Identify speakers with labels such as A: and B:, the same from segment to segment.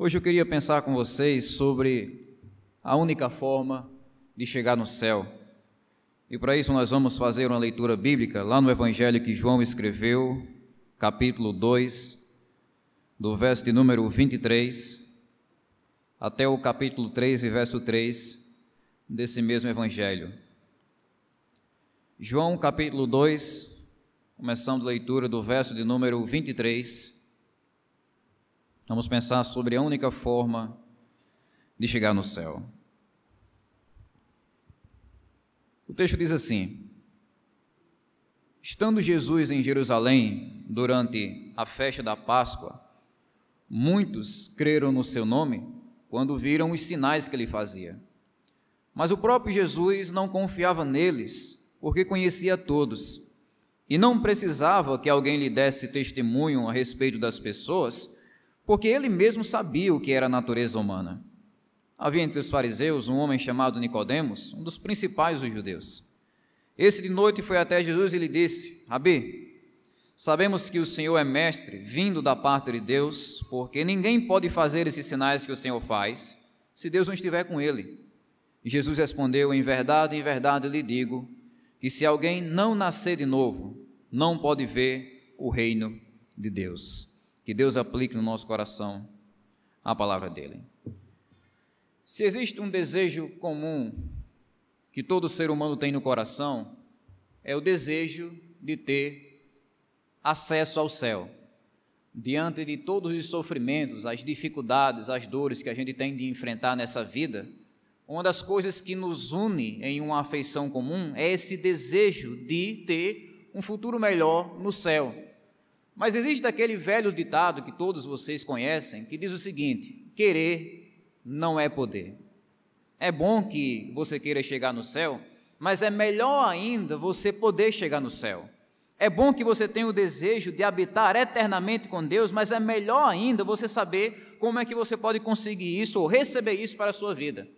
A: Hoje eu queria pensar com vocês sobre a única forma de chegar no céu. E para isso nós vamos fazer uma leitura bíblica lá no Evangelho que João escreveu, capítulo 2, do verso de número 23 até o capítulo 3 e verso 3 desse mesmo Evangelho. João capítulo 2, começando a leitura do verso de número 23 Vamos pensar sobre a única forma de chegar no céu. O texto diz assim: Estando Jesus em Jerusalém durante a festa da Páscoa, muitos creram no seu nome quando viram os sinais que ele fazia. Mas o próprio Jesus não confiava neles, porque conhecia todos, e não precisava que alguém lhe desse testemunho a respeito das pessoas porque ele mesmo sabia o que era a natureza humana. Havia entre os fariseus um homem chamado Nicodemos, um dos principais dos judeus. Esse de noite foi até Jesus e lhe disse: Rabi, sabemos que o Senhor é mestre, vindo da parte de Deus, porque ninguém pode fazer esses sinais que o Senhor faz, se Deus não estiver com ele. Jesus respondeu: Em verdade, em verdade lhe digo, que se alguém não nascer de novo, não pode ver o reino de Deus. Que Deus aplique no nosso coração a palavra dele. Se existe um desejo comum que todo ser humano tem no coração, é o desejo de ter acesso ao céu. Diante de todos os sofrimentos, as dificuldades, as dores que a gente tem de enfrentar nessa vida, uma das coisas que nos une em uma afeição comum é esse desejo de ter um futuro melhor no céu. Mas existe aquele velho ditado que todos vocês conhecem, que diz o seguinte: querer não é poder. É bom que você queira chegar no céu, mas é melhor ainda você poder chegar no céu. É bom que você tenha o desejo de habitar eternamente com Deus, mas é melhor ainda você saber como é que você pode conseguir isso ou receber isso para a sua vida.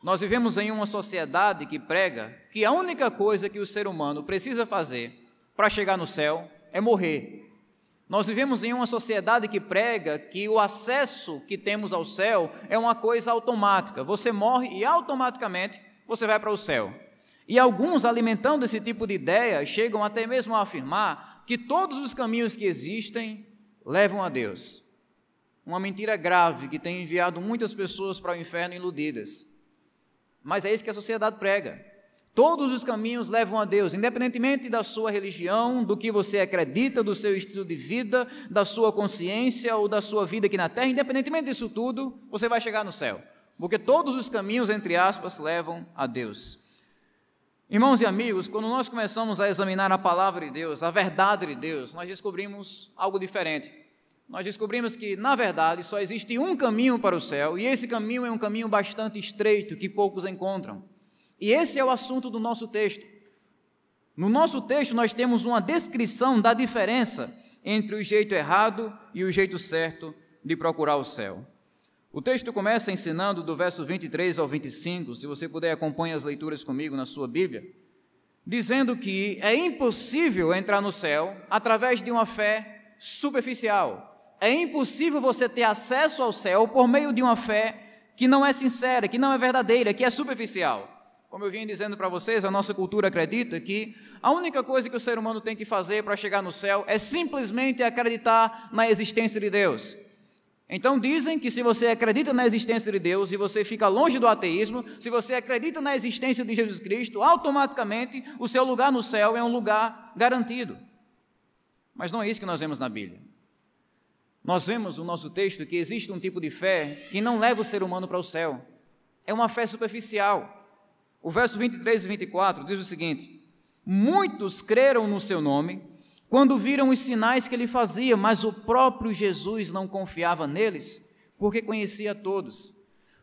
A: Nós vivemos em uma sociedade que prega que a única coisa que o ser humano precisa fazer para chegar no céu é morrer. Nós vivemos em uma sociedade que prega que o acesso que temos ao céu é uma coisa automática. Você morre e automaticamente você vai para o céu. E alguns, alimentando esse tipo de ideia, chegam até mesmo a afirmar que todos os caminhos que existem levam a Deus. Uma mentira grave que tem enviado muitas pessoas para o inferno iludidas. Mas é isso que a sociedade prega. Todos os caminhos levam a Deus, independentemente da sua religião, do que você acredita, do seu estilo de vida, da sua consciência ou da sua vida aqui na terra, independentemente disso tudo, você vai chegar no céu. Porque todos os caminhos, entre aspas, levam a Deus. Irmãos e amigos, quando nós começamos a examinar a palavra de Deus, a verdade de Deus, nós descobrimos algo diferente. Nós descobrimos que, na verdade, só existe um caminho para o céu, e esse caminho é um caminho bastante estreito que poucos encontram. E esse é o assunto do nosso texto. No nosso texto, nós temos uma descrição da diferença entre o jeito errado e o jeito certo de procurar o céu. O texto começa ensinando do verso 23 ao 25, se você puder acompanhe as leituras comigo na sua Bíblia, dizendo que é impossível entrar no céu através de uma fé superficial. É impossível você ter acesso ao céu por meio de uma fé que não é sincera, que não é verdadeira, que é superficial. Como eu vim dizendo para vocês, a nossa cultura acredita que a única coisa que o ser humano tem que fazer para chegar no céu é simplesmente acreditar na existência de Deus. Então dizem que se você acredita na existência de Deus e você fica longe do ateísmo, se você acredita na existência de Jesus Cristo, automaticamente o seu lugar no céu é um lugar garantido. Mas não é isso que nós vemos na Bíblia. Nós vemos no nosso texto que existe um tipo de fé que não leva o ser humano para o céu. É uma fé superficial. O verso 23 e 24 diz o seguinte: Muitos creram no seu nome quando viram os sinais que ele fazia, mas o próprio Jesus não confiava neles, porque conhecia todos.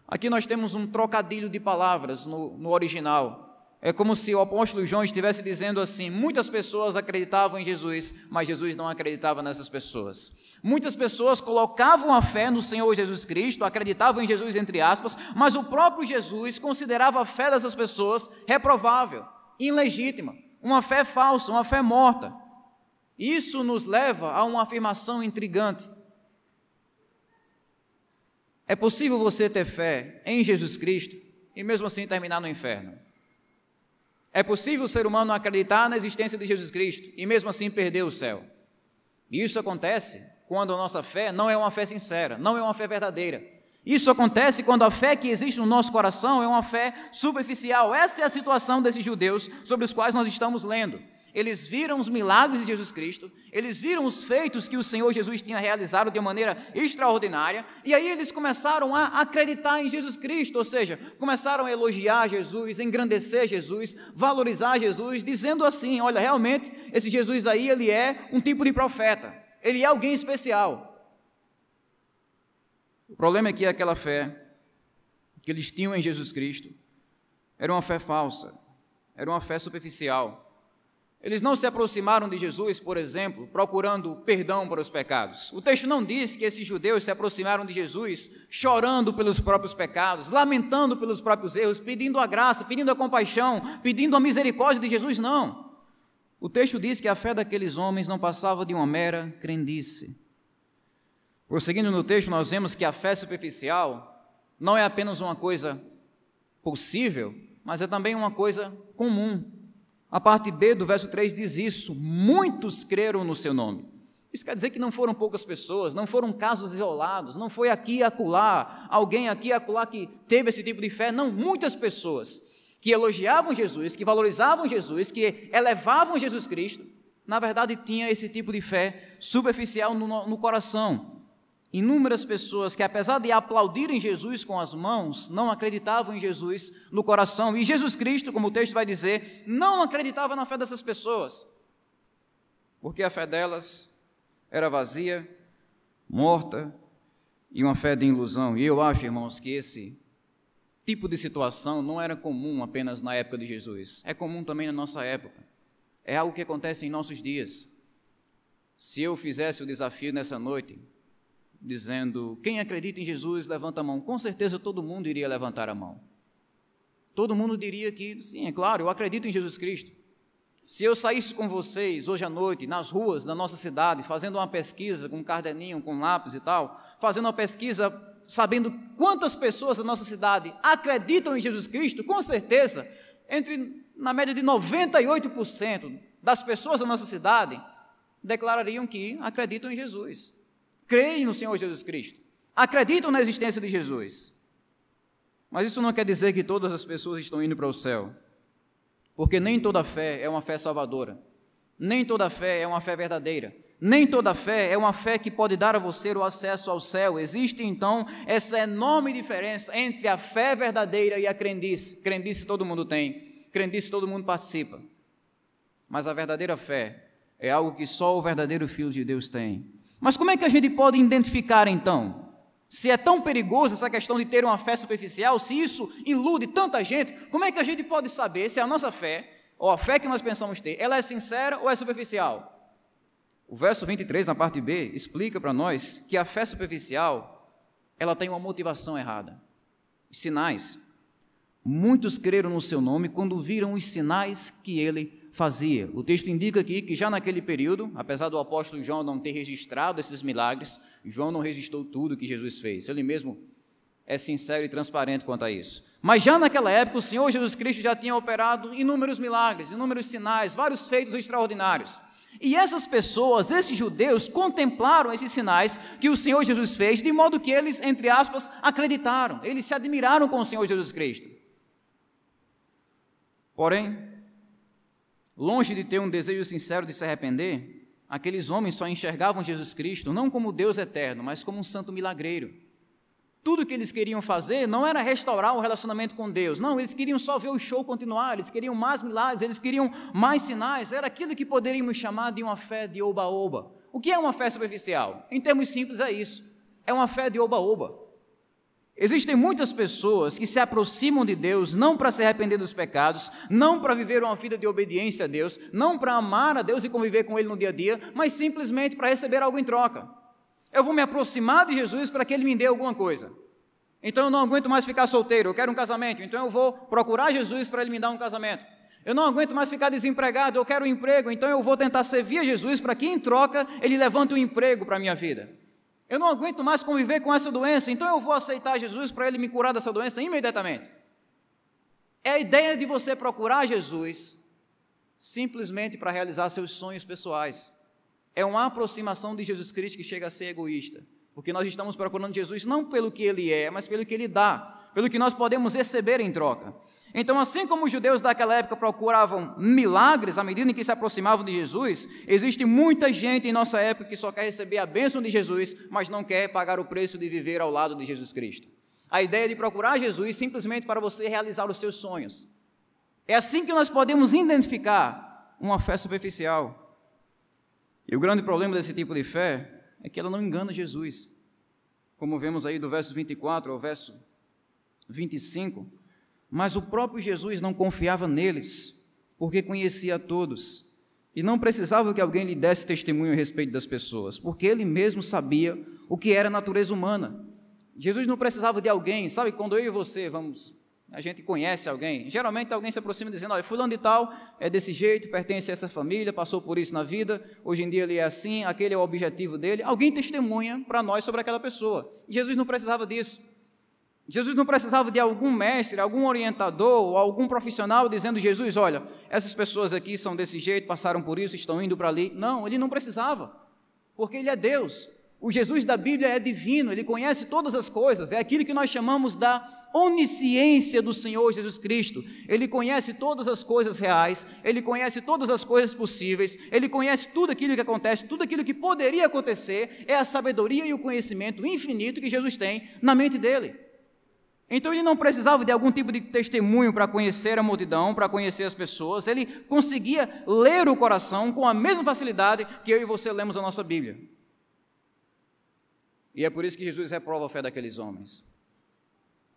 A: Aqui nós temos um trocadilho de palavras no, no original. É como se o apóstolo João estivesse dizendo assim: muitas pessoas acreditavam em Jesus, mas Jesus não acreditava nessas pessoas. Muitas pessoas colocavam a fé no Senhor Jesus Cristo, acreditavam em Jesus, entre aspas, mas o próprio Jesus considerava a fé dessas pessoas reprovável, ilegítima, uma fé falsa, uma fé morta. Isso nos leva a uma afirmação intrigante. É possível você ter fé em Jesus Cristo e mesmo assim terminar no inferno. É possível o ser humano acreditar na existência de Jesus Cristo e mesmo assim perder o céu. E isso acontece quando a nossa fé não é uma fé sincera, não é uma fé verdadeira. Isso acontece quando a fé que existe no nosso coração é uma fé superficial. Essa é a situação desses judeus sobre os quais nós estamos lendo. Eles viram os milagres de Jesus Cristo, eles viram os feitos que o Senhor Jesus tinha realizado de uma maneira extraordinária, e aí eles começaram a acreditar em Jesus Cristo, ou seja, começaram a elogiar Jesus, engrandecer Jesus, valorizar Jesus, dizendo assim: olha, realmente esse Jesus aí, ele é um tipo de profeta, ele é alguém especial. O problema é que aquela fé que eles tinham em Jesus Cristo era uma fé falsa, era uma fé superficial. Eles não se aproximaram de Jesus, por exemplo, procurando perdão para os pecados. O texto não diz que esses judeus se aproximaram de Jesus chorando pelos próprios pecados, lamentando pelos próprios erros, pedindo a graça, pedindo a compaixão, pedindo a misericórdia de Jesus, não. O texto diz que a fé daqueles homens não passava de uma mera crendice. Prosseguindo no texto, nós vemos que a fé superficial não é apenas uma coisa possível, mas é também uma coisa comum. A parte B do verso 3 diz isso: muitos creram no seu nome. Isso quer dizer que não foram poucas pessoas, não foram casos isolados, não foi aqui e acolá, alguém aqui e acolá que teve esse tipo de fé, não, muitas pessoas que elogiavam Jesus, que valorizavam Jesus, que elevavam Jesus Cristo, na verdade tinha esse tipo de fé superficial no, no coração, Inúmeras pessoas que, apesar de aplaudirem Jesus com as mãos, não acreditavam em Jesus no coração. E Jesus Cristo, como o texto vai dizer, não acreditava na fé dessas pessoas, porque a fé delas era vazia, morta e uma fé de ilusão. E eu acho, irmãos, que esse tipo de situação não era comum apenas na época de Jesus, é comum também na nossa época. É algo que acontece em nossos dias. Se eu fizesse o desafio nessa noite, dizendo: Quem acredita em Jesus, levanta a mão. Com certeza todo mundo iria levantar a mão. Todo mundo diria que, sim, é claro, eu acredito em Jesus Cristo. Se eu saísse com vocês hoje à noite, nas ruas da nossa cidade, fazendo uma pesquisa com um caderninho, com um lápis e tal, fazendo uma pesquisa sabendo quantas pessoas da nossa cidade acreditam em Jesus Cristo, com certeza, entre na média de 98% das pessoas da nossa cidade declarariam que acreditam em Jesus creem no Senhor Jesus Cristo, acreditam na existência de Jesus. Mas isso não quer dizer que todas as pessoas estão indo para o céu, porque nem toda fé é uma fé salvadora, nem toda fé é uma fé verdadeira. Nem toda fé é uma fé que pode dar a você o acesso ao céu. Existe então essa enorme diferença entre a fé verdadeira e a crendice. Crendice todo mundo tem, crendice todo mundo participa. Mas a verdadeira fé é algo que só o verdadeiro Filho de Deus tem. Mas como é que a gente pode identificar então? Se é tão perigoso essa questão de ter uma fé superficial, se isso ilude tanta gente, como é que a gente pode saber se a nossa fé, ou a fé que nós pensamos ter, ela é sincera ou é superficial? O verso 23, na parte B, explica para nós que a fé superficial, ela tem uma motivação errada. Sinais. Muitos creram no seu nome quando viram os sinais que ele fazia. O texto indica aqui que já naquele período, apesar do apóstolo João não ter registrado esses milagres, João não registrou tudo que Jesus fez. Ele mesmo é sincero e transparente quanto a isso. Mas já naquela época, o Senhor Jesus Cristo já tinha operado inúmeros milagres, inúmeros sinais, vários feitos extraordinários. E essas pessoas, esses judeus, contemplaram esses sinais que o Senhor Jesus fez, de modo que eles, entre aspas, acreditaram, eles se admiraram com o Senhor Jesus Cristo. Porém, Longe de ter um desejo sincero de se arrepender, aqueles homens só enxergavam Jesus Cristo não como Deus eterno, mas como um santo milagreiro. Tudo que eles queriam fazer não era restaurar o relacionamento com Deus, não, eles queriam só ver o show continuar, eles queriam mais milagres, eles queriam mais sinais, era aquilo que poderíamos chamar de uma fé de oba-oba. O que é uma fé superficial? Em termos simples, é isso: é uma fé de oba-oba. Existem muitas pessoas que se aproximam de Deus não para se arrepender dos pecados, não para viver uma vida de obediência a Deus, não para amar a Deus e conviver com Ele no dia a dia, mas simplesmente para receber algo em troca. Eu vou me aproximar de Jesus para que Ele me dê alguma coisa. Então eu não aguento mais ficar solteiro, eu quero um casamento, então eu vou procurar Jesus para Ele me dar um casamento. Eu não aguento mais ficar desempregado, eu quero um emprego, então eu vou tentar servir a Jesus para que em troca Ele levante um emprego para a minha vida. Eu não aguento mais conviver com essa doença, então eu vou aceitar Jesus para ele me curar dessa doença imediatamente. É a ideia de você procurar Jesus simplesmente para realizar seus sonhos pessoais. É uma aproximação de Jesus Cristo que chega a ser egoísta, porque nós estamos procurando Jesus não pelo que ele é, mas pelo que ele dá, pelo que nós podemos receber em troca. Então, assim como os judeus daquela época procuravam milagres à medida em que se aproximavam de Jesus, existe muita gente em nossa época que só quer receber a bênção de Jesus, mas não quer pagar o preço de viver ao lado de Jesus Cristo. A ideia de procurar Jesus simplesmente para você realizar os seus sonhos. É assim que nós podemos identificar uma fé superficial. E o grande problema desse tipo de fé é que ela não engana Jesus. Como vemos aí do verso 24 ao verso 25 mas o próprio Jesus não confiava neles, porque conhecia a todos, e não precisava que alguém lhe desse testemunho a respeito das pessoas, porque ele mesmo sabia o que era a natureza humana. Jesus não precisava de alguém, sabe, quando eu e você vamos, a gente conhece alguém, geralmente alguém se aproxima dizendo, olha, fulano de tal é desse jeito, pertence a essa família, passou por isso na vida, hoje em dia ele é assim, aquele é o objetivo dele, alguém testemunha para nós sobre aquela pessoa. Jesus não precisava disso. Jesus não precisava de algum mestre, algum orientador ou algum profissional dizendo: Jesus, olha, essas pessoas aqui são desse jeito, passaram por isso, estão indo para ali. Não, ele não precisava, porque ele é Deus. O Jesus da Bíblia é divino, ele conhece todas as coisas, é aquilo que nós chamamos da onisciência do Senhor Jesus Cristo. Ele conhece todas as coisas reais, ele conhece todas as coisas possíveis, ele conhece tudo aquilo que acontece, tudo aquilo que poderia acontecer, é a sabedoria e o conhecimento infinito que Jesus tem na mente dele. Então ele não precisava de algum tipo de testemunho para conhecer a multidão, para conhecer as pessoas, ele conseguia ler o coração com a mesma facilidade que eu e você lemos a nossa Bíblia. E é por isso que Jesus reprova a fé daqueles homens.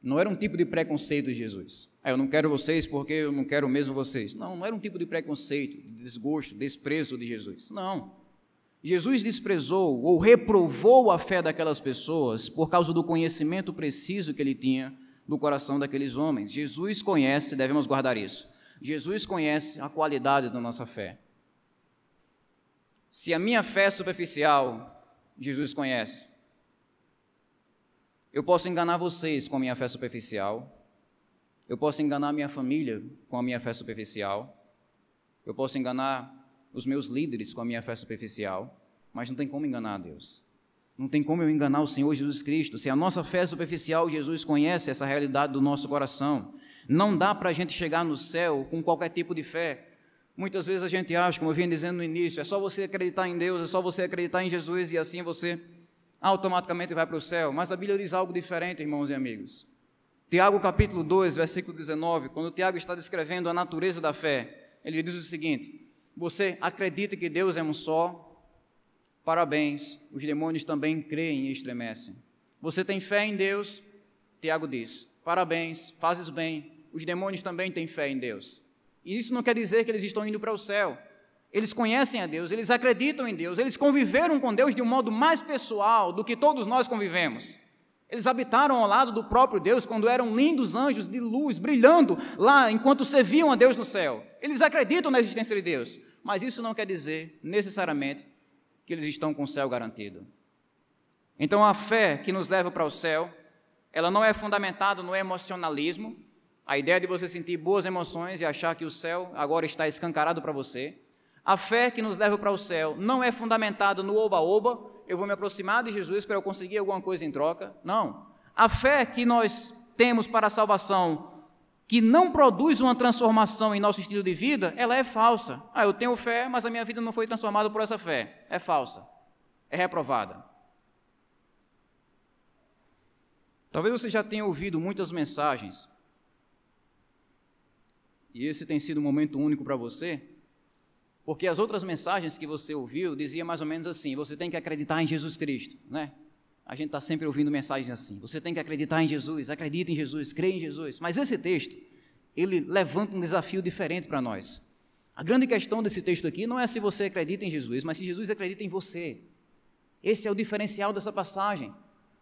A: Não era um tipo de preconceito de Jesus. Ah, eu não quero vocês porque eu não quero mesmo vocês. Não, não era um tipo de preconceito, de desgosto, desprezo de Jesus. Não. Jesus desprezou ou reprovou a fé daquelas pessoas por causa do conhecimento preciso que ele tinha do coração daqueles homens. Jesus conhece, devemos guardar isso. Jesus conhece a qualidade da nossa fé. Se a minha fé é superficial, Jesus conhece. Eu posso enganar vocês com a minha fé superficial. Eu posso enganar minha família com a minha fé superficial. Eu posso enganar os meus líderes com a minha fé superficial, mas não tem como enganar Deus. Não tem como eu enganar o Senhor Jesus Cristo. Se a nossa fé é superficial, Jesus conhece essa realidade do nosso coração. Não dá para a gente chegar no céu com qualquer tipo de fé. Muitas vezes a gente acha, como eu vinha dizendo no início, é só você acreditar em Deus, é só você acreditar em Jesus e assim você automaticamente vai para o céu. Mas a Bíblia diz algo diferente, irmãos e amigos. Tiago capítulo 2, versículo 19, quando Tiago está descrevendo a natureza da fé, ele diz o seguinte: Você acredita que Deus é um só, Parabéns, os demônios também creem e estremecem. Você tem fé em Deus? Tiago diz: Parabéns, fazes bem. Os demônios também têm fé em Deus. E isso não quer dizer que eles estão indo para o céu. Eles conhecem a Deus, eles acreditam em Deus, eles conviveram com Deus de um modo mais pessoal do que todos nós convivemos. Eles habitaram ao lado do próprio Deus quando eram lindos anjos de luz brilhando lá enquanto serviam a Deus no céu. Eles acreditam na existência de Deus, mas isso não quer dizer necessariamente que eles estão com o céu garantido. Então a fé que nos leva para o céu, ela não é fundamentada no emocionalismo, a ideia de você sentir boas emoções e achar que o céu agora está escancarado para você. A fé que nos leva para o céu não é fundamentada no oba-oba, eu vou me aproximar de Jesus para eu conseguir alguma coisa em troca. Não. A fé que nós temos para a salvação que não produz uma transformação em nosso estilo de vida, ela é falsa. Ah, eu tenho fé, mas a minha vida não foi transformada por essa fé. É falsa. É reprovada. Talvez você já tenha ouvido muitas mensagens, e esse tem sido um momento único para você, porque as outras mensagens que você ouviu diziam mais ou menos assim: você tem que acreditar em Jesus Cristo, né? A gente está sempre ouvindo mensagens assim. Você tem que acreditar em Jesus, acredita em Jesus, crê em Jesus. Mas esse texto, ele levanta um desafio diferente para nós. A grande questão desse texto aqui não é se você acredita em Jesus, mas se Jesus acredita em você. Esse é o diferencial dessa passagem.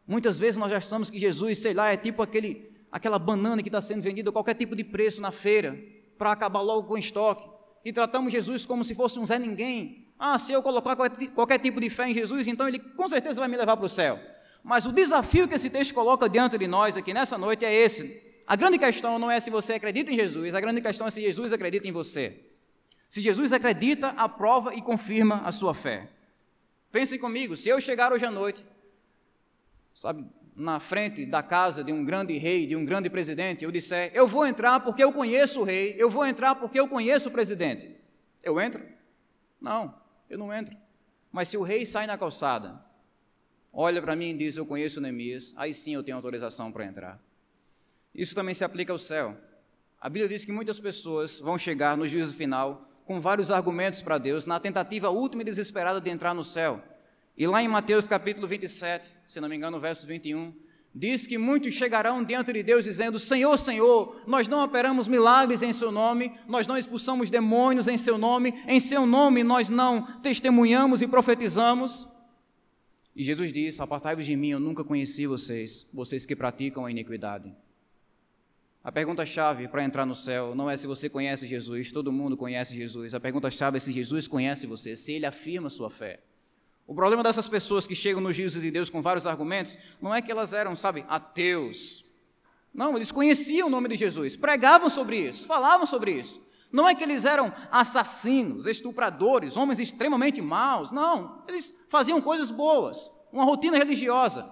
A: Muitas vezes nós achamos que Jesus, sei lá, é tipo aquele, aquela banana que está sendo vendida a qualquer tipo de preço na feira, para acabar logo com o estoque. E tratamos Jesus como se fosse um Zé Ninguém, Ah, se eu colocar qualquer tipo de fé em Jesus, então ele com certeza vai me levar para o céu. Mas o desafio que esse texto coloca diante de nós aqui nessa noite é esse. A grande questão não é se você acredita em Jesus, a grande questão é se Jesus acredita em você. Se Jesus acredita, aprova e confirma a sua fé. Pensem comigo, se eu chegar hoje à noite, sabe, na frente da casa de um grande rei, de um grande presidente, eu disser, eu vou entrar porque eu conheço o rei, eu vou entrar porque eu conheço o presidente. Eu entro? Não, eu não entro. Mas se o rei sai na calçada, olha para mim e diz: Eu conheço Neemias, aí sim eu tenho autorização para entrar. Isso também se aplica ao céu. A Bíblia diz que muitas pessoas vão chegar no juízo final com vários argumentos para Deus, na tentativa última e desesperada de entrar no céu. E lá em Mateus capítulo 27, se não me engano, verso 21, diz que muitos chegarão diante de Deus dizendo: Senhor, Senhor, nós não operamos milagres em Seu nome, nós não expulsamos demônios em Seu nome, em Seu nome nós não testemunhamos e profetizamos. E Jesus diz: Apartai-vos de mim, eu nunca conheci vocês, vocês que praticam a iniquidade. A pergunta-chave para entrar no céu não é se você conhece Jesus, todo mundo conhece Jesus. A pergunta-chave é se Jesus conhece você, se ele afirma sua fé. O problema dessas pessoas que chegam nos juízos de Deus com vários argumentos não é que elas eram, sabe, ateus. Não, eles conheciam o nome de Jesus, pregavam sobre isso, falavam sobre isso. Não é que eles eram assassinos, estupradores, homens extremamente maus. Não, eles faziam coisas boas, uma rotina religiosa.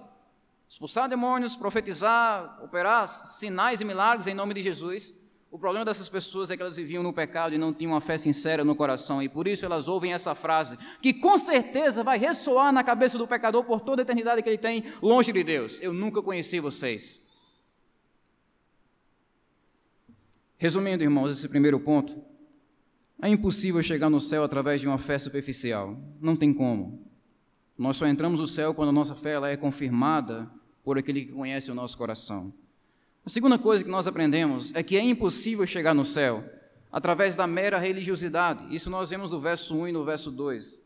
A: Expulsar demônios, profetizar, operar sinais e milagres em nome de Jesus. O problema dessas pessoas é que elas viviam no pecado e não tinham uma fé sincera no coração, e por isso elas ouvem essa frase, que com certeza vai ressoar na cabeça do pecador por toda a eternidade que ele tem longe de Deus: Eu nunca conheci vocês. Resumindo, irmãos, esse primeiro ponto, é impossível chegar no céu através de uma fé superficial, não tem como. Nós só entramos no céu quando a nossa fé ela é confirmada por aquele que conhece o nosso coração. A segunda coisa que nós aprendemos é que é impossível chegar no céu através da mera religiosidade. Isso nós vemos no verso 1 e no verso 2.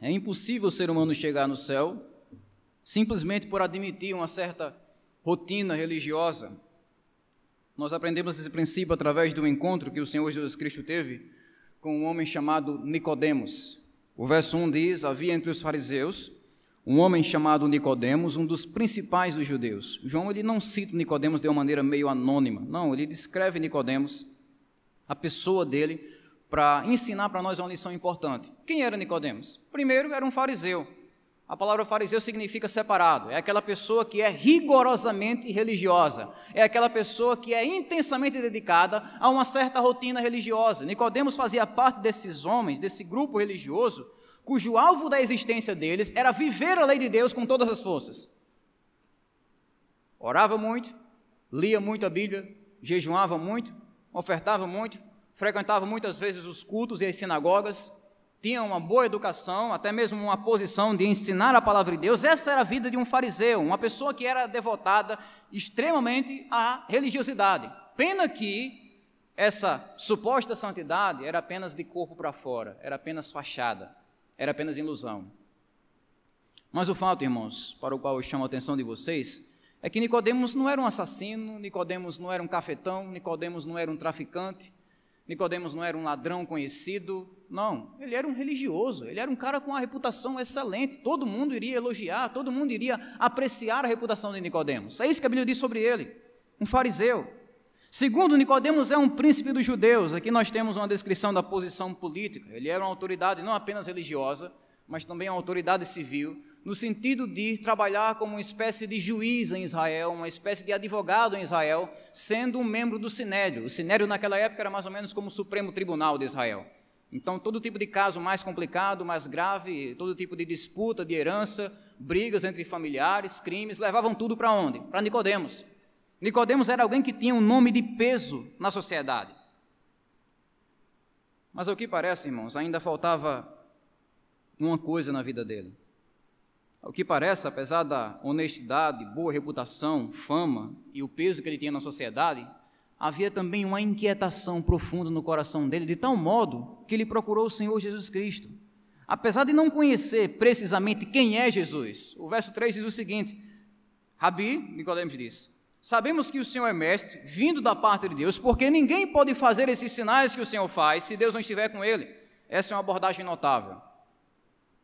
A: É impossível o ser humano chegar no céu simplesmente por admitir uma certa rotina religiosa. Nós aprendemos esse princípio através do encontro que o Senhor Jesus Cristo teve com um homem chamado Nicodemos. O verso 1 diz: Havia entre os fariseus um homem chamado Nicodemos, um dos principais dos judeus. João ele não cita Nicodemos de uma maneira meio anônima. Não, ele descreve Nicodemos, a pessoa dele, para ensinar para nós uma lição importante. Quem era Nicodemos? Primeiro, era um fariseu. A palavra fariseu significa separado. É aquela pessoa que é rigorosamente religiosa. É aquela pessoa que é intensamente dedicada a uma certa rotina religiosa. Nicodemos fazia parte desses homens, desse grupo religioso, cujo alvo da existência deles era viver a lei de Deus com todas as forças. Orava muito, lia muito a Bíblia, jejuava muito, ofertava muito, frequentava muitas vezes os cultos e as sinagogas, tinha uma boa educação, até mesmo uma posição de ensinar a palavra de Deus. Essa era a vida de um fariseu, uma pessoa que era devotada extremamente à religiosidade. Pena que essa suposta santidade era apenas de corpo para fora, era apenas fachada era apenas ilusão. Mas o fato, irmãos, para o qual eu chamo a atenção de vocês, é que Nicodemos não era um assassino, Nicodemos não era um cafetão, Nicodemos não era um traficante, Nicodemos não era um ladrão conhecido, não, ele era um religioso, ele era um cara com uma reputação excelente, todo mundo iria elogiar, todo mundo iria apreciar a reputação de Nicodemos. É isso que a Bíblia diz sobre ele, um fariseu. Segundo, Nicodemos é um príncipe dos judeus. Aqui nós temos uma descrição da posição política. Ele era uma autoridade não apenas religiosa, mas também uma autoridade civil, no sentido de trabalhar como uma espécie de juiz em Israel, uma espécie de advogado em Israel, sendo um membro do Sinédrio. O Sinédrio naquela época era mais ou menos como o Supremo Tribunal de Israel. Então, todo tipo de caso mais complicado, mais grave, todo tipo de disputa, de herança, brigas entre familiares, crimes, levavam tudo para onde? Para Nicodemos. Nicodemos era alguém que tinha um nome de peso na sociedade. Mas ao que parece, irmãos, ainda faltava uma coisa na vida dele. Ao que parece, apesar da honestidade, boa reputação, fama e o peso que ele tinha na sociedade, havia também uma inquietação profunda no coração dele, de tal modo que ele procurou o Senhor Jesus Cristo. Apesar de não conhecer precisamente quem é Jesus, o verso 3 diz o seguinte: Rabi, Nicodemos diz, Sabemos que o Senhor é mestre, vindo da parte de Deus, porque ninguém pode fazer esses sinais que o Senhor faz se Deus não estiver com ele. Essa é uma abordagem notável,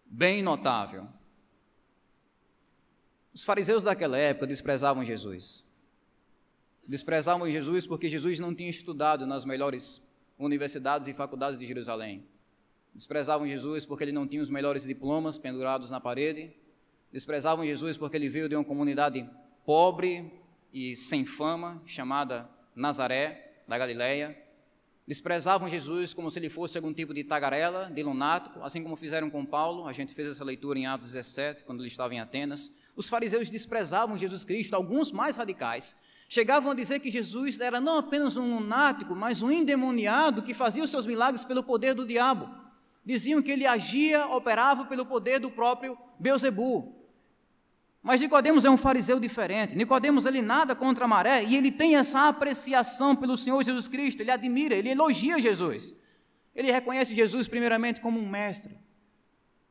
A: bem notável. Os fariseus daquela época desprezavam Jesus. Desprezavam Jesus porque Jesus não tinha estudado nas melhores universidades e faculdades de Jerusalém. Desprezavam Jesus porque ele não tinha os melhores diplomas pendurados na parede. Desprezavam Jesus porque ele veio de uma comunidade pobre, e sem fama, chamada Nazaré, da Galileia. Desprezavam Jesus como se ele fosse algum tipo de tagarela, de lunático, assim como fizeram com Paulo. A gente fez essa leitura em Atos 17, quando ele estava em Atenas. Os fariseus desprezavam Jesus Cristo, alguns mais radicais. Chegavam a dizer que Jesus era não apenas um lunático, mas um endemoniado que fazia os seus milagres pelo poder do diabo. Diziam que ele agia, operava pelo poder do próprio Beuzebu. Mas Nicodemos é um fariseu diferente. Nicodemos ele nada contra a maré e ele tem essa apreciação pelo Senhor Jesus Cristo. Ele admira, ele elogia Jesus. Ele reconhece Jesus primeiramente como um mestre.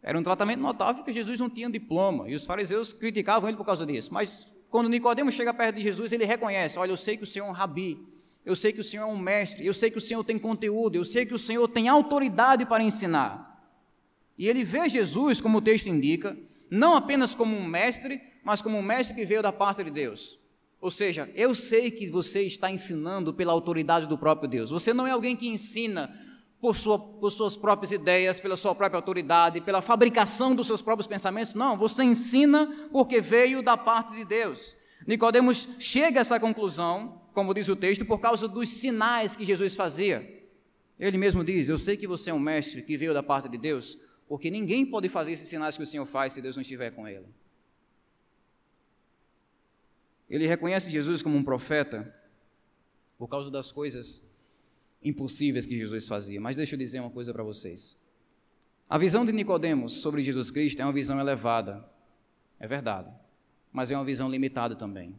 A: Era um tratamento notável que Jesus não tinha diploma e os fariseus criticavam ele por causa disso. Mas quando Nicodemos chega perto de Jesus, ele reconhece: "Olha, eu sei que o Senhor é um rabi. Eu sei que o Senhor é um mestre. Eu sei que o Senhor tem conteúdo. Eu sei que o Senhor tem autoridade para ensinar." E ele vê Jesus, como o texto indica, não apenas como um mestre, mas como um mestre que veio da parte de Deus. Ou seja, eu sei que você está ensinando pela autoridade do próprio Deus. Você não é alguém que ensina por, sua, por suas próprias ideias, pela sua própria autoridade, pela fabricação dos seus próprios pensamentos. Não, você ensina porque veio da parte de Deus. Nicodemos chega a essa conclusão, como diz o texto, por causa dos sinais que Jesus fazia. Ele mesmo diz: Eu sei que você é um mestre que veio da parte de Deus, porque ninguém pode fazer esses sinais que o Senhor faz se Deus não estiver com ele. Ele reconhece Jesus como um profeta por causa das coisas impossíveis que Jesus fazia. Mas deixa eu dizer uma coisa para vocês. A visão de Nicodemos sobre Jesus Cristo é uma visão elevada, é verdade, mas é uma visão limitada também.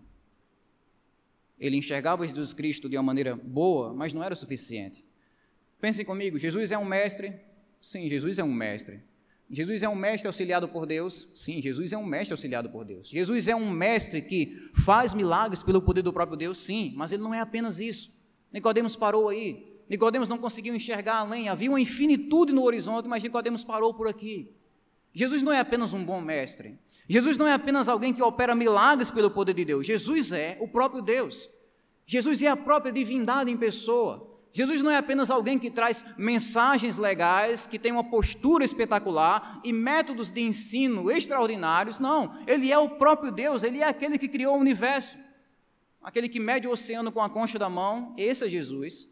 A: Ele enxergava Jesus Cristo de uma maneira boa, mas não era o suficiente. Pensem comigo, Jesus é um mestre, Sim, Jesus é um mestre. Jesus é um mestre auxiliado por Deus? Sim, Jesus é um mestre auxiliado por Deus. Jesus é um mestre que faz milagres pelo poder do próprio Deus? Sim, mas ele não é apenas isso. Nicodemos parou aí. Nicodemos não conseguiu enxergar além, havia uma infinitude no horizonte, mas Nicodemos parou por aqui. Jesus não é apenas um bom mestre. Jesus não é apenas alguém que opera milagres pelo poder de Deus. Jesus é o próprio Deus. Jesus é a própria divindade em pessoa. Jesus não é apenas alguém que traz mensagens legais, que tem uma postura espetacular e métodos de ensino extraordinários, não. Ele é o próprio Deus, ele é aquele que criou o universo, aquele que mede o oceano com a concha da mão, esse é Jesus.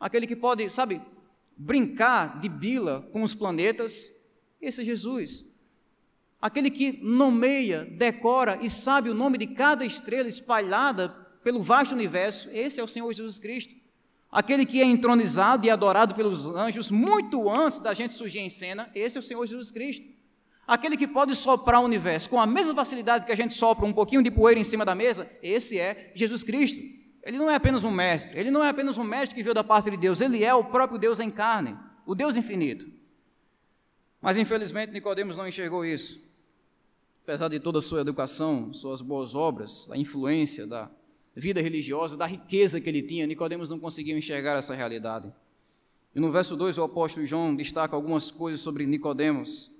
A: Aquele que pode, sabe, brincar de bila com os planetas, esse é Jesus. Aquele que nomeia, decora e sabe o nome de cada estrela espalhada pelo vasto universo, esse é o Senhor Jesus Cristo aquele que é entronizado e adorado pelos anjos muito antes da gente surgir em cena, esse é o Senhor Jesus Cristo. Aquele que pode soprar o universo com a mesma facilidade que a gente sopra um pouquinho de poeira em cima da mesa, esse é Jesus Cristo. Ele não é apenas um mestre, ele não é apenas um mestre que veio da parte de Deus, ele é o próprio Deus em carne, o Deus infinito. Mas infelizmente Nicodemos não enxergou isso. Apesar de toda a sua educação, suas boas obras, a influência da vida religiosa, da riqueza que ele tinha, Nicodemos não conseguiu enxergar essa realidade. E no verso 2, o apóstolo João destaca algumas coisas sobre Nicodemos.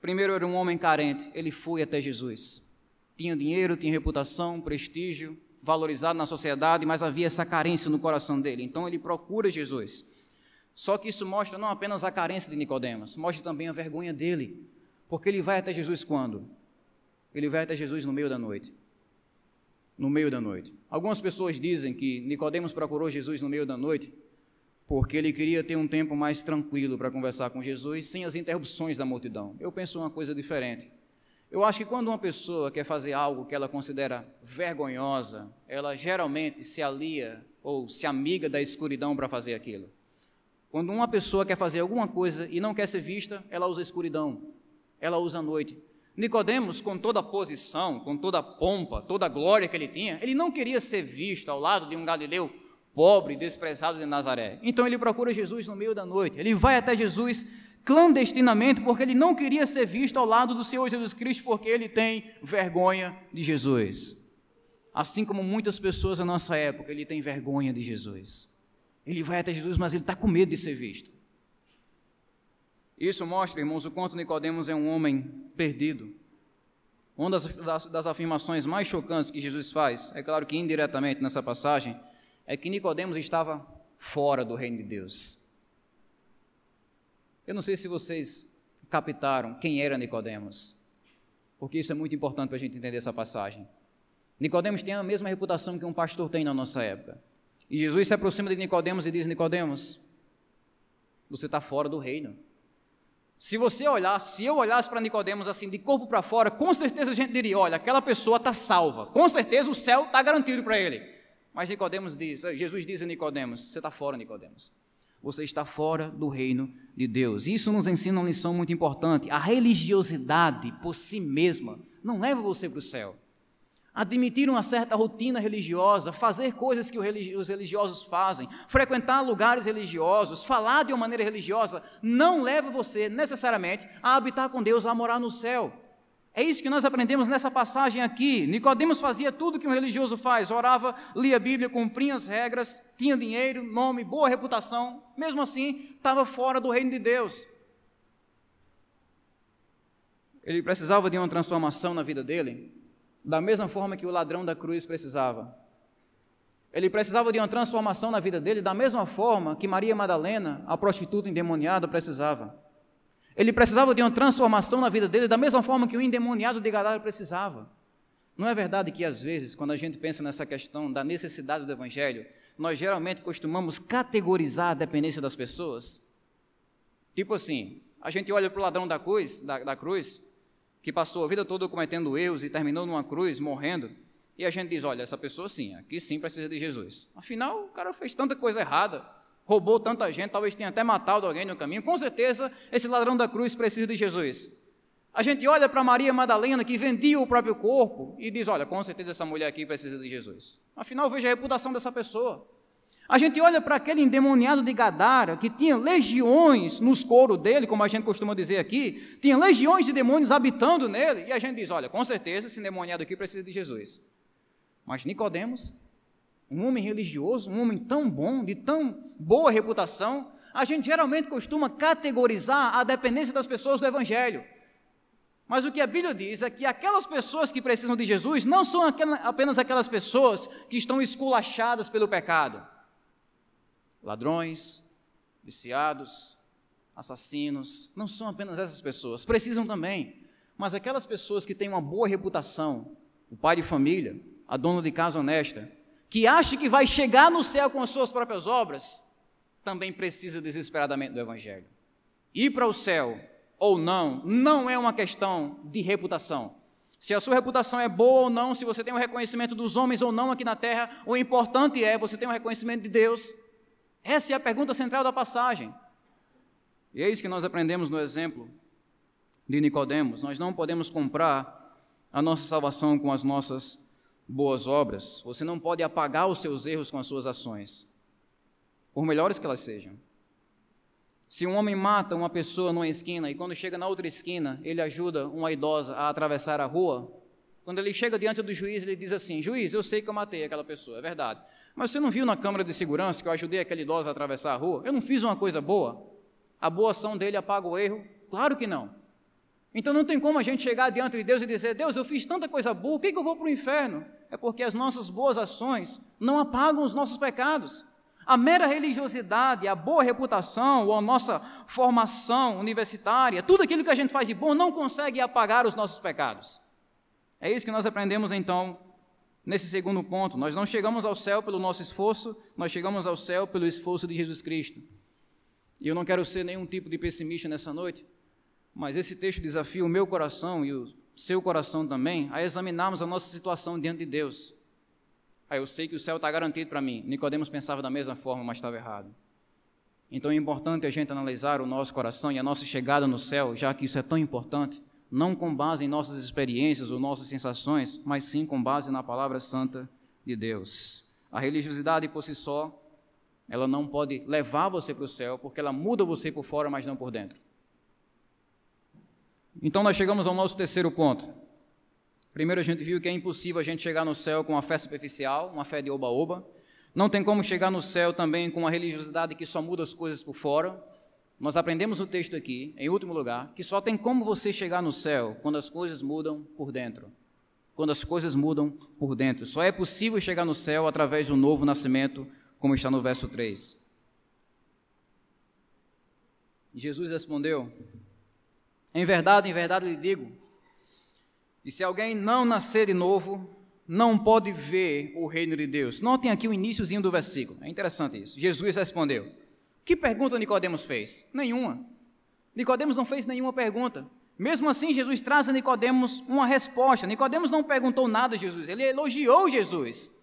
A: Primeiro, era um homem carente, ele foi até Jesus. Tinha dinheiro, tinha reputação, prestígio, valorizado na sociedade, mas havia essa carência no coração dele. Então ele procura Jesus. Só que isso mostra não apenas a carência de Nicodemos, mostra também a vergonha dele. Porque ele vai até Jesus quando? Ele vai até Jesus no meio da noite no meio da noite. Algumas pessoas dizem que Nicodemos procurou Jesus no meio da noite porque ele queria ter um tempo mais tranquilo para conversar com Jesus sem as interrupções da multidão. Eu penso uma coisa diferente. Eu acho que quando uma pessoa quer fazer algo que ela considera vergonhosa, ela geralmente se alia ou se amiga da escuridão para fazer aquilo. Quando uma pessoa quer fazer alguma coisa e não quer ser vista, ela usa a escuridão, ela usa a noite. Nicodemos, com toda a posição, com toda a pompa, toda a glória que ele tinha, ele não queria ser visto ao lado de um galileu pobre, desprezado de Nazaré. Então ele procura Jesus no meio da noite. Ele vai até Jesus clandestinamente, porque ele não queria ser visto ao lado do Senhor Jesus Cristo, porque ele tem vergonha de Jesus. Assim como muitas pessoas na nossa época, ele tem vergonha de Jesus. Ele vai até Jesus, mas ele está com medo de ser visto. Isso mostra, irmãos, o quanto Nicodemos é um homem perdido. Uma das, das, das, afirmações mais chocantes que Jesus faz, é claro que indiretamente nessa passagem, é que Nicodemos estava fora do reino de Deus. Eu não sei se vocês captaram quem era Nicodemos, porque isso é muito importante para a gente entender essa passagem. Nicodemos tem a mesma reputação que um pastor tem na nossa época. E Jesus se aproxima de Nicodemos e diz: Nicodemos, você está fora do reino. Se você olhar, se eu olhasse para Nicodemos assim, de corpo para fora, com certeza a gente diria: olha, aquela pessoa está salva. Com certeza o céu está garantido para ele. Mas Nicodemos diz, Jesus diz a Nicodemos: você está fora, Nicodemos. Você está fora do reino de Deus. Isso nos ensina uma lição muito importante. A religiosidade por si mesma não leva você para o céu admitir uma certa rotina religiosa, fazer coisas que os religiosos fazem, frequentar lugares religiosos, falar de uma maneira religiosa, não leva você necessariamente a habitar com Deus, a morar no céu. É isso que nós aprendemos nessa passagem aqui. Nicodemos fazia tudo que um religioso faz, orava, lia a Bíblia, cumpria as regras, tinha dinheiro, nome, boa reputação, mesmo assim, estava fora do reino de Deus. Ele precisava de uma transformação na vida dele, da mesma forma que o ladrão da cruz precisava. Ele precisava de uma transformação na vida dele, da mesma forma que Maria Madalena, a prostituta endemoniada, precisava. Ele precisava de uma transformação na vida dele, da mesma forma que o endemoniado de Gadara precisava. Não é verdade que, às vezes, quando a gente pensa nessa questão da necessidade do Evangelho, nós geralmente costumamos categorizar a dependência das pessoas? Tipo assim, a gente olha para o ladrão da cruz, da, da cruz que passou a vida toda cometendo erros e terminou numa cruz, morrendo, e a gente diz: olha, essa pessoa sim, aqui sim precisa de Jesus. Afinal, o cara fez tanta coisa errada, roubou tanta gente, talvez tenha até matado alguém no caminho, com certeza esse ladrão da cruz precisa de Jesus. A gente olha para Maria Madalena, que vendia o próprio corpo, e diz: olha, com certeza essa mulher aqui precisa de Jesus. Afinal, veja a reputação dessa pessoa. A gente olha para aquele endemoniado de Gadara, que tinha legiões nos coros dele, como a gente costuma dizer aqui, tinha legiões de demônios habitando nele, e a gente diz: olha, com certeza esse endemoniado aqui precisa de Jesus. Mas Nicodemos, um homem religioso, um homem tão bom, de tão boa reputação, a gente geralmente costuma categorizar a dependência das pessoas do Evangelho. Mas o que a Bíblia diz é que aquelas pessoas que precisam de Jesus não são apenas aquelas pessoas que estão esculachadas pelo pecado ladrões, viciados, assassinos, não são apenas essas pessoas, precisam também, mas aquelas pessoas que têm uma boa reputação, o pai de família, a dona de casa honesta, que acha que vai chegar no céu com as suas próprias obras, também precisa desesperadamente do Evangelho. Ir para o céu ou não, não é uma questão de reputação. Se a sua reputação é boa ou não, se você tem o reconhecimento dos homens ou não aqui na terra, o importante é você ter um reconhecimento de Deus essa é a pergunta central da passagem. E é isso que nós aprendemos no exemplo de Nicodemos. Nós não podemos comprar a nossa salvação com as nossas boas obras. Você não pode apagar os seus erros com as suas ações, por melhores que elas sejam. Se um homem mata uma pessoa numa esquina e quando chega na outra esquina, ele ajuda uma idosa a atravessar a rua, quando ele chega diante do juiz, ele diz assim: Juiz, eu sei que eu matei aquela pessoa, é verdade. Mas você não viu na câmara de segurança que eu ajudei aquele idoso a atravessar a rua? Eu não fiz uma coisa boa? A boa ação dele apaga o erro? Claro que não. Então não tem como a gente chegar diante de Deus e dizer: Deus, eu fiz tanta coisa boa, por que, que eu vou para o inferno? É porque as nossas boas ações não apagam os nossos pecados. A mera religiosidade, a boa reputação, ou a nossa formação universitária, tudo aquilo que a gente faz de bom não consegue apagar os nossos pecados. É isso que nós aprendemos então nesse segundo ponto. Nós não chegamos ao céu pelo nosso esforço, nós chegamos ao céu pelo esforço de Jesus Cristo. E eu não quero ser nenhum tipo de pessimista nessa noite, mas esse texto desafia o meu coração e o seu coração também a examinarmos a nossa situação diante de Deus. Ah, eu sei que o céu está garantido para mim. Nicodemos pensava da mesma forma, mas estava errado. Então é importante a gente analisar o nosso coração e a nossa chegada no céu, já que isso é tão importante não com base em nossas experiências ou nossas sensações, mas sim com base na palavra santa de Deus. A religiosidade por si só, ela não pode levar você para o céu, porque ela muda você por fora, mas não por dentro. Então nós chegamos ao nosso terceiro ponto. Primeiro, a gente viu que é impossível a gente chegar no céu com uma fé superficial, uma fé de oba-oba. Não tem como chegar no céu também com uma religiosidade que só muda as coisas por fora. Nós aprendemos o texto aqui, em último lugar, que só tem como você chegar no céu quando as coisas mudam por dentro. Quando as coisas mudam por dentro. Só é possível chegar no céu através do novo nascimento, como está no verso 3. Jesus respondeu: Em verdade, em verdade lhe digo, e se alguém não nascer de novo, não pode ver o reino de Deus. Notem aqui o iníciozinho do versículo. É interessante isso. Jesus respondeu: que pergunta Nicodemos fez? Nenhuma. Nicodemos não fez nenhuma pergunta. Mesmo assim, Jesus traz a Nicodemos uma resposta. Nicodemos não perguntou nada a Jesus, ele elogiou Jesus.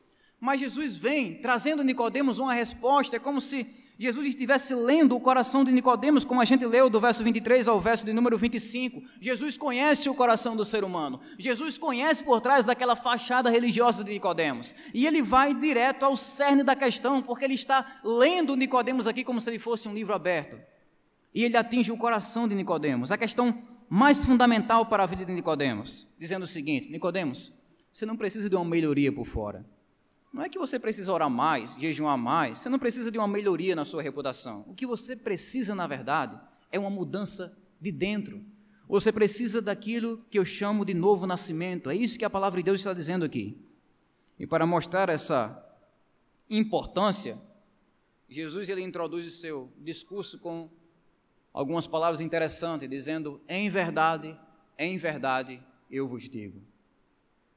A: Mas Jesus vem trazendo Nicodemos uma resposta, é como se Jesus estivesse lendo o coração de Nicodemos, como a gente leu do verso 23 ao verso de número 25. Jesus conhece o coração do ser humano. Jesus conhece por trás daquela fachada religiosa de Nicodemos. E ele vai direto ao cerne da questão, porque ele está lendo Nicodemos aqui como se ele fosse um livro aberto. E ele atinge o coração de Nicodemos, a questão mais fundamental para a vida de Nicodemos, dizendo o seguinte: Nicodemos, você não precisa de uma melhoria por fora. Não é que você precisa orar mais, jejuar mais, você não precisa de uma melhoria na sua reputação. O que você precisa, na verdade, é uma mudança de dentro. Você precisa daquilo que eu chamo de novo nascimento. É isso que a palavra de Deus está dizendo aqui. E para mostrar essa importância, Jesus ele introduz o seu discurso com algumas palavras interessantes, dizendo: "Em verdade, em verdade eu vos digo".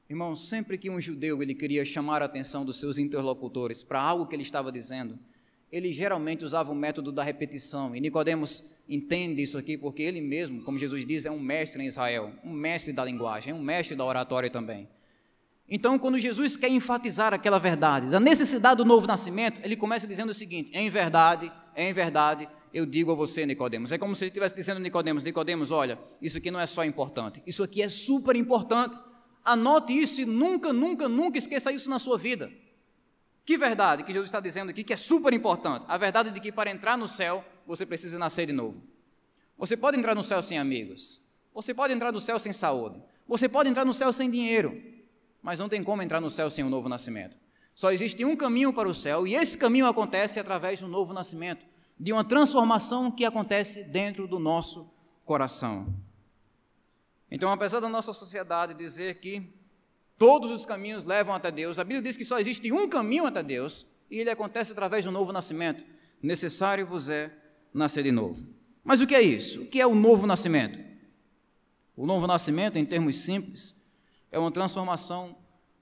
A: Irmão, sempre que um judeu ele queria chamar a atenção dos seus interlocutores para algo que ele estava dizendo, ele geralmente usava o método da repetição. E Nicodemos entende isso aqui porque ele mesmo, como Jesus diz, é um mestre em Israel, um mestre da linguagem, um mestre da oratória também. Então, quando Jesus quer enfatizar aquela verdade, da necessidade do novo nascimento, ele começa dizendo o seguinte: em verdade, em verdade, eu digo a você, Nicodemos. É como se ele estivesse dizendo a Nicodemos, Nicodemos, olha, isso aqui não é só importante, isso aqui é super importante. Anote isso e nunca, nunca, nunca esqueça isso na sua vida. Que verdade que Jesus está dizendo aqui que é super importante? A verdade de que para entrar no céu você precisa nascer de novo. Você pode entrar no céu sem amigos. Você pode entrar no céu sem saúde. Você pode entrar no céu sem dinheiro. Mas não tem como entrar no céu sem um novo nascimento. Só existe um caminho para o céu e esse caminho acontece através do novo nascimento, de uma transformação que acontece dentro do nosso coração. Então, apesar da nossa sociedade dizer que todos os caminhos levam até Deus, a Bíblia diz que só existe um caminho até Deus e ele acontece através do novo nascimento. Necessário vos é nascer de novo. Mas o que é isso? O que é o novo nascimento? O novo nascimento, em termos simples, é uma transformação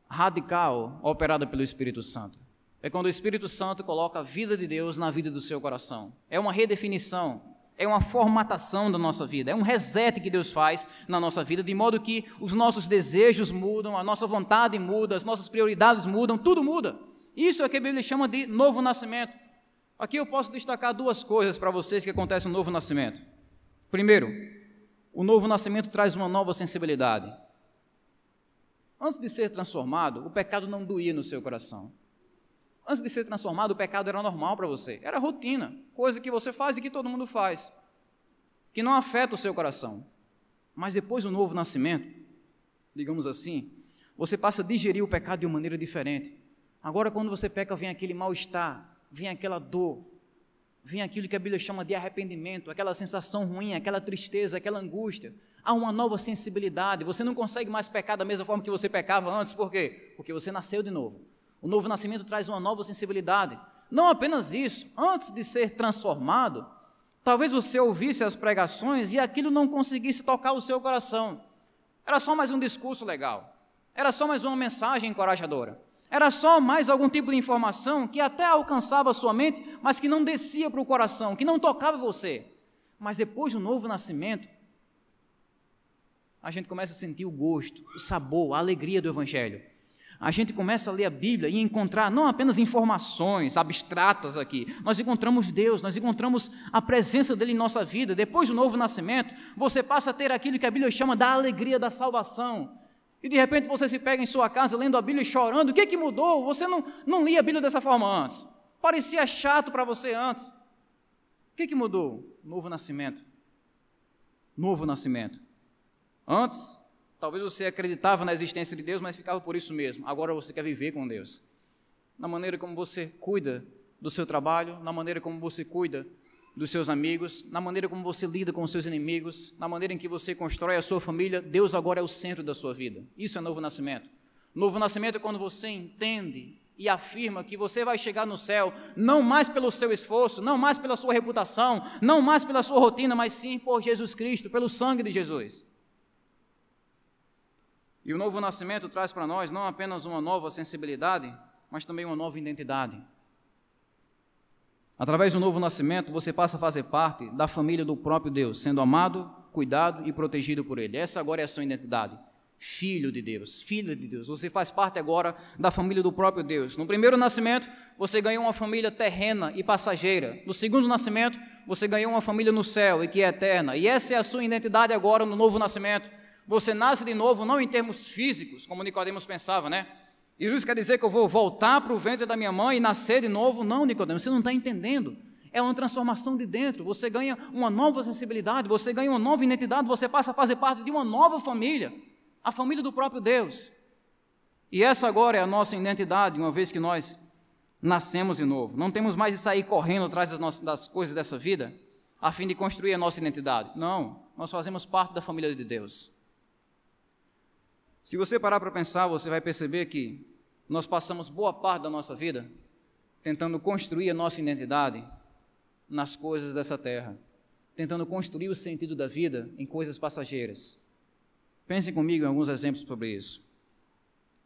A: radical operada pelo Espírito Santo. É quando o Espírito Santo coloca a vida de Deus na vida do seu coração. É uma redefinição é uma formatação da nossa vida, é um reset que Deus faz na nossa vida, de modo que os nossos desejos mudam, a nossa vontade muda, as nossas prioridades mudam, tudo muda. Isso é que a Bíblia chama de novo nascimento. Aqui eu posso destacar duas coisas para vocês que acontece no novo nascimento. Primeiro, o novo nascimento traz uma nova sensibilidade. Antes de ser transformado, o pecado não doía no seu coração. Antes de ser transformado, o pecado era normal para você, era rotina, coisa que você faz e que todo mundo faz, que não afeta o seu coração. Mas depois do novo nascimento, digamos assim, você passa a digerir o pecado de uma maneira diferente. Agora, quando você peca, vem aquele mal-estar, vem aquela dor, vem aquilo que a Bíblia chama de arrependimento, aquela sensação ruim, aquela tristeza, aquela angústia. Há uma nova sensibilidade. Você não consegue mais pecar da mesma forma que você pecava antes, por quê? Porque você nasceu de novo. O novo nascimento traz uma nova sensibilidade. Não apenas isso, antes de ser transformado, talvez você ouvisse as pregações e aquilo não conseguisse tocar o seu coração. Era só mais um discurso legal. Era só mais uma mensagem encorajadora. Era só mais algum tipo de informação que até alcançava a sua mente, mas que não descia para o coração, que não tocava você. Mas depois do novo nascimento, a gente começa a sentir o gosto, o sabor, a alegria do Evangelho a gente começa a ler a Bíblia e encontrar não apenas informações abstratas aqui, nós encontramos Deus, nós encontramos a presença dele em nossa vida. Depois do novo nascimento, você passa a ter aquilo que a Bíblia chama da alegria da salvação. E de repente você se pega em sua casa lendo a Bíblia e chorando. O que, é que mudou? Você não, não lia a Bíblia dessa forma antes. Parecia chato para você antes. O que, é que mudou? Novo nascimento. Novo nascimento. Antes, Talvez você acreditava na existência de Deus, mas ficava por isso mesmo. Agora você quer viver com Deus. Na maneira como você cuida do seu trabalho, na maneira como você cuida dos seus amigos, na maneira como você lida com os seus inimigos, na maneira em que você constrói a sua família, Deus agora é o centro da sua vida. Isso é novo nascimento. Novo nascimento é quando você entende e afirma que você vai chegar no céu não mais pelo seu esforço, não mais pela sua reputação, não mais pela sua rotina, mas sim por Jesus Cristo, pelo sangue de Jesus. E o novo nascimento traz para nós não apenas uma nova sensibilidade, mas também uma nova identidade. Através do novo nascimento, você passa a fazer parte da família do próprio Deus, sendo amado, cuidado e protegido por Ele. Essa agora é a sua identidade. Filho de Deus, filha de Deus. Você faz parte agora da família do próprio Deus. No primeiro nascimento, você ganhou uma família terrena e passageira. No segundo nascimento, você ganhou uma família no céu e que é eterna. E essa é a sua identidade agora no novo nascimento. Você nasce de novo, não em termos físicos, como Nicodemos pensava, né? Jesus quer dizer que eu vou voltar para o ventre da minha mãe e nascer de novo? Não, Nicodemos, você não está entendendo. É uma transformação de dentro. Você ganha uma nova sensibilidade, você ganha uma nova identidade, você passa a fazer parte de uma nova família a família do próprio Deus. E essa agora é a nossa identidade, uma vez que nós nascemos de novo. Não temos mais de sair correndo atrás das, nossas, das coisas dessa vida, a fim de construir a nossa identidade. Não, nós fazemos parte da família de Deus. Se você parar para pensar, você vai perceber que nós passamos boa parte da nossa vida tentando construir a nossa identidade nas coisas dessa terra, tentando construir o sentido da vida em coisas passageiras. Pensem comigo em alguns exemplos sobre isso.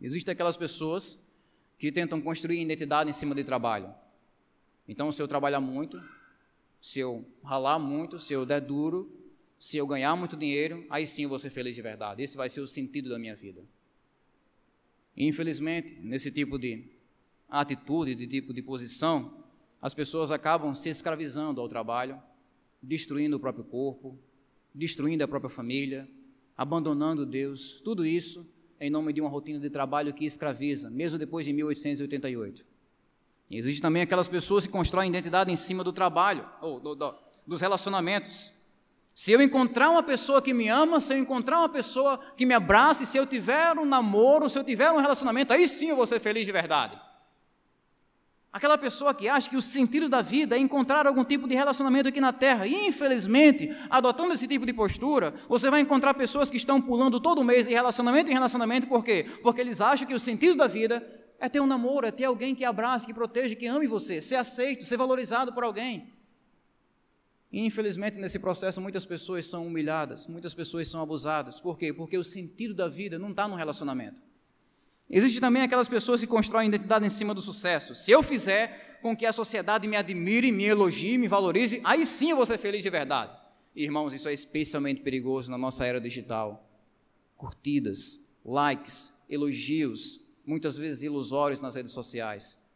A: Existem aquelas pessoas que tentam construir identidade em cima de trabalho. Então, se eu trabalhar muito, se eu ralar muito, se eu der duro, se eu ganhar muito dinheiro, aí sim eu vou ser feliz de verdade. Esse vai ser o sentido da minha vida. infelizmente, nesse tipo de atitude, de tipo de posição, as pessoas acabam se escravizando ao trabalho, destruindo o próprio corpo, destruindo a própria família, abandonando Deus, tudo isso em nome de uma rotina de trabalho que escraviza, mesmo depois de 1888. E existe também aquelas pessoas que constroem identidade em cima do trabalho, ou do, do, dos relacionamentos. Se eu encontrar uma pessoa que me ama, se eu encontrar uma pessoa que me abrace, se eu tiver um namoro, se eu tiver um relacionamento, aí sim eu vou ser feliz de verdade. Aquela pessoa que acha que o sentido da vida é encontrar algum tipo de relacionamento aqui na Terra. E, infelizmente, adotando esse tipo de postura, você vai encontrar pessoas que estão pulando todo mês de relacionamento em relacionamento, por quê? Porque eles acham que o sentido da vida é ter um namoro, é ter alguém que abrace, que proteja, que ame você, ser aceito, ser valorizado por alguém. E, infelizmente, nesse processo, muitas pessoas são humilhadas, muitas pessoas são abusadas. Por quê? Porque o sentido da vida não está no relacionamento. Existem também aquelas pessoas que constroem identidade em cima do sucesso. Se eu fizer com que a sociedade me admire, me elogie, me valorize, aí sim eu vou ser feliz de verdade. Irmãos, isso é especialmente perigoso na nossa era digital. Curtidas, likes, elogios, muitas vezes ilusórios nas redes sociais.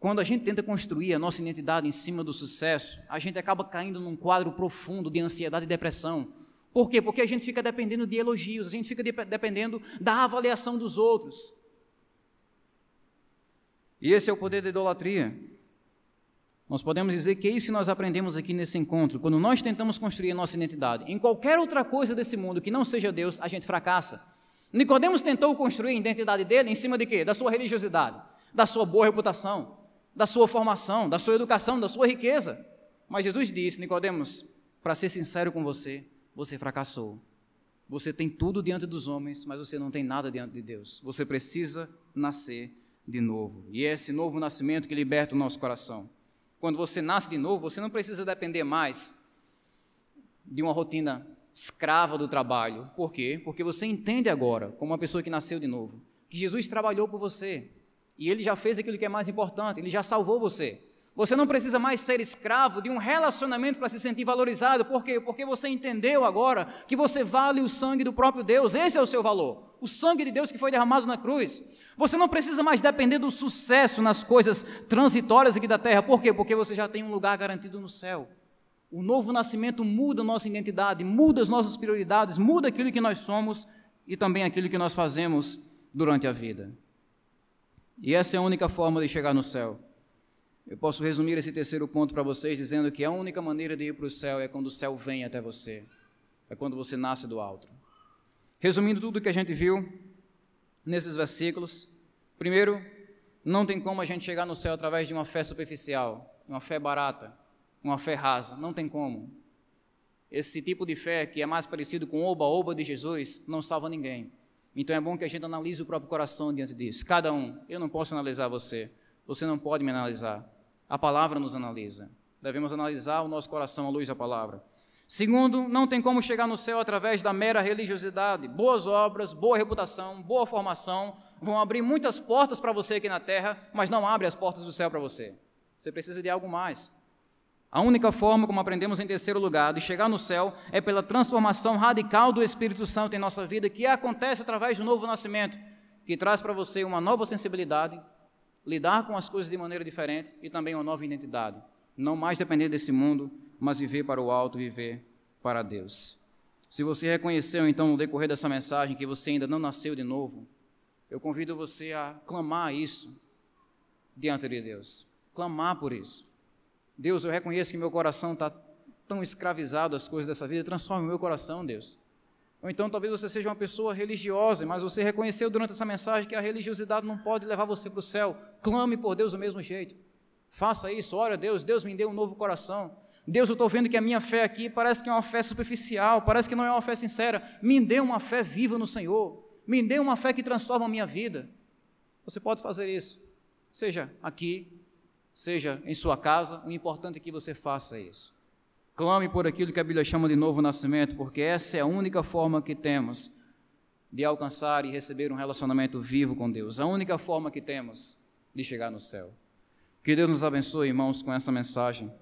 A: Quando a gente tenta construir a nossa identidade em cima do sucesso, a gente acaba caindo num quadro profundo de ansiedade e depressão por quê? Porque a gente fica dependendo de elogios, a gente fica de, dependendo da avaliação dos outros. E esse é o poder da idolatria. Nós podemos dizer que é isso que nós aprendemos aqui nesse encontro. Quando nós tentamos construir a nossa identidade em qualquer outra coisa desse mundo que não seja Deus, a gente fracassa. Nicodemos tentou construir a identidade dele em cima de quê? Da sua religiosidade, da sua boa reputação, da sua formação, da sua educação, da sua riqueza. Mas Jesus disse, Nicodemos, para ser sincero com você, você fracassou. Você tem tudo diante dos homens, mas você não tem nada diante de Deus. Você precisa nascer de novo. E é esse novo nascimento que liberta o nosso coração. Quando você nasce de novo, você não precisa depender mais de uma rotina escrava do trabalho. Por quê? Porque você entende agora, como uma pessoa que nasceu de novo, que Jesus trabalhou por você. E ele já fez aquilo que é mais importante, ele já salvou você. Você não precisa mais ser escravo de um relacionamento para se sentir valorizado. Por quê? Porque você entendeu agora que você vale o sangue do próprio Deus. Esse é o seu valor. O sangue de Deus que foi derramado na cruz. Você não precisa mais depender do sucesso nas coisas transitórias aqui da terra. Por quê? Porque você já tem um lugar garantido no céu. O novo nascimento muda nossa identidade, muda as nossas prioridades, muda aquilo que nós somos e também aquilo que nós fazemos durante a vida. E essa é a única forma de chegar no céu. Eu posso resumir esse terceiro ponto para vocês dizendo que a única maneira de ir para o céu é quando o céu vem até você, é quando você nasce do alto. Resumindo tudo o que a gente viu nesses versículos, primeiro, não tem como a gente chegar no céu através de uma fé superficial, uma fé barata, uma fé rasa, não tem como. Esse tipo de fé que é mais parecido com o oba-oba de Jesus não salva ninguém. Então é bom que a gente analise o próprio coração diante disso. Cada um. Eu não posso analisar você. Você não pode me analisar. A palavra nos analisa. Devemos analisar o nosso coração à luz da palavra. Segundo, não tem como chegar no céu através da mera religiosidade. Boas obras, boa reputação, boa formação vão abrir muitas portas para você aqui na terra, mas não abre as portas do céu para você. Você precisa de algo mais. A única forma, como aprendemos em terceiro lugar, de chegar no céu é pela transformação radical do Espírito Santo em nossa vida, que acontece através do novo nascimento, que traz para você uma nova sensibilidade, lidar com as coisas de maneira diferente e também uma nova identidade. Não mais depender desse mundo, mas viver para o alto, viver para Deus. Se você reconheceu então no decorrer dessa mensagem que você ainda não nasceu de novo, eu convido você a clamar isso diante de Deus. Clamar por isso. Deus, eu reconheço que meu coração está tão escravizado às coisas dessa vida, transforme o meu coração, Deus. Ou então talvez você seja uma pessoa religiosa, mas você reconheceu durante essa mensagem que a religiosidade não pode levar você para o céu. Clame por Deus do mesmo jeito. Faça isso, ore a Deus, Deus me dê um novo coração. Deus, eu estou vendo que a minha fé aqui parece que é uma fé superficial, parece que não é uma fé sincera. Me dê uma fé viva no Senhor. Me dê uma fé que transforma a minha vida. Você pode fazer isso, seja aqui, seja em sua casa, o importante é que você faça isso. Clame por aquilo que a Bíblia chama de novo nascimento, porque essa é a única forma que temos de alcançar e receber um relacionamento vivo com Deus, a única forma que temos de chegar no céu. Que Deus nos abençoe, irmãos, com essa mensagem.